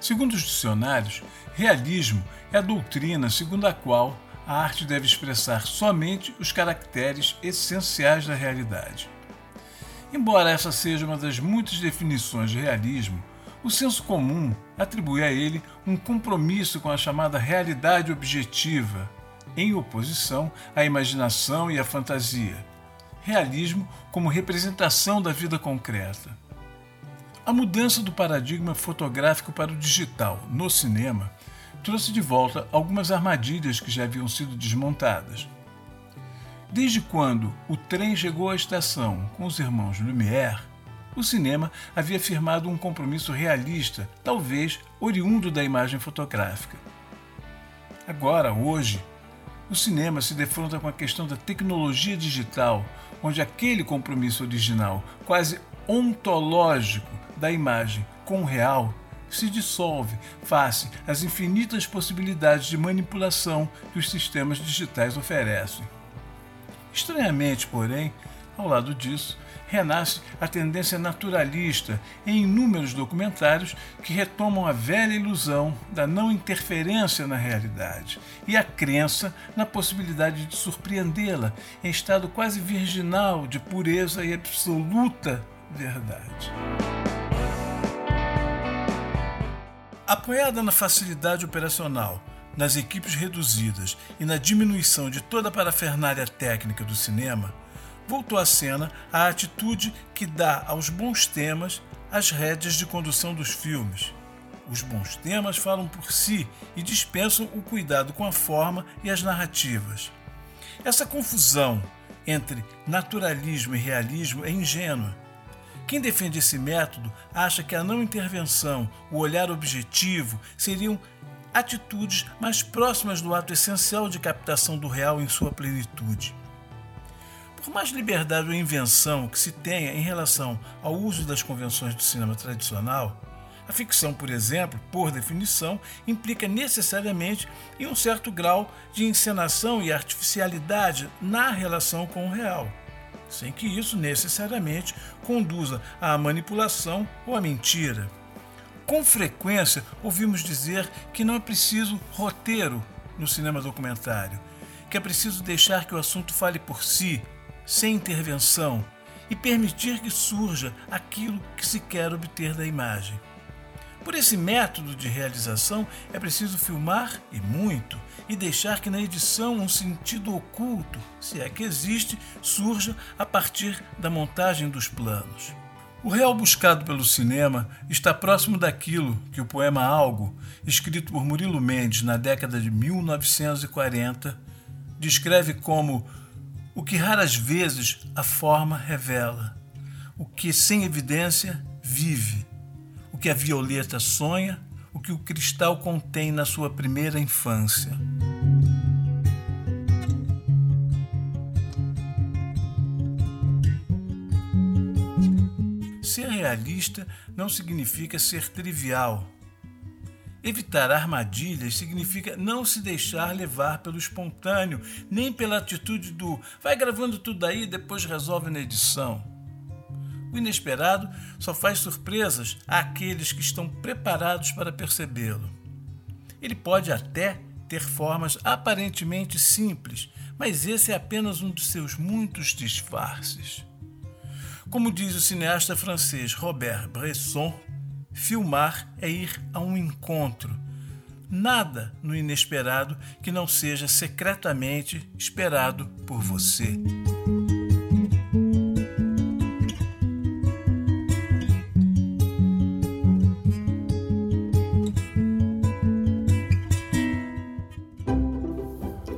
Segundo os dicionários, realismo é a doutrina segundo a qual a arte deve expressar somente os caracteres essenciais da realidade. Embora essa seja uma das muitas definições de realismo, o senso comum atribui a ele um compromisso com a chamada realidade objetiva, em oposição à imaginação e à fantasia. Realismo como representação da vida concreta. A mudança do paradigma fotográfico para o digital no cinema trouxe de volta algumas armadilhas que já haviam sido desmontadas. Desde quando o trem chegou à estação com os irmãos Lumière, o cinema havia firmado um compromisso realista, talvez oriundo da imagem fotográfica. Agora, hoje, o cinema se defronta com a questão da tecnologia digital, onde aquele compromisso original, quase ontológico, da imagem com o real se dissolve face às infinitas possibilidades de manipulação que os sistemas digitais oferecem. Estranhamente, porém, ao lado disso, renasce a tendência naturalista em inúmeros documentários que retomam a velha ilusão da não interferência na realidade e a crença na possibilidade de surpreendê-la em estado quase virginal de pureza e absoluta verdade. Apoiada na facilidade operacional, nas equipes reduzidas e na diminuição de toda a parafernália técnica do cinema, voltou à cena a atitude que dá aos bons temas as rédeas de condução dos filmes. Os bons temas falam por si e dispensam o cuidado com a forma e as narrativas. Essa confusão entre naturalismo e realismo é ingênua quem defende esse método acha que a não intervenção, o olhar objetivo, seriam atitudes mais próximas do ato essencial de captação do real em sua plenitude. Por mais liberdade ou invenção que se tenha em relação ao uso das convenções do cinema tradicional, a ficção, por exemplo, por definição, implica necessariamente em um certo grau de encenação e artificialidade na relação com o real sem que isso necessariamente conduza à manipulação ou à mentira. Com frequência, ouvimos dizer que não é preciso roteiro no cinema documentário, que é preciso deixar que o assunto fale por si, sem intervenção, e permitir que surja aquilo que se quer obter da imagem. Por esse método de realização é preciso filmar e muito e deixar que na edição um sentido oculto, se é que existe, surja a partir da montagem dos planos. O real buscado pelo cinema está próximo daquilo que o poema Algo, escrito por Murilo Mendes na década de 1940, descreve como o que raras vezes a forma revela, o que sem evidência vive que a violeta sonha, o que o cristal contém na sua primeira infância. Ser realista não significa ser trivial. Evitar armadilhas significa não se deixar levar pelo espontâneo, nem pela atitude do vai gravando tudo aí, depois resolve na edição. O inesperado só faz surpresas àqueles que estão preparados para percebê-lo. Ele pode até ter formas aparentemente simples, mas esse é apenas um dos seus muitos disfarces. Como diz o cineasta francês Robert Bresson, filmar é ir a um encontro. Nada no inesperado que não seja secretamente esperado por você.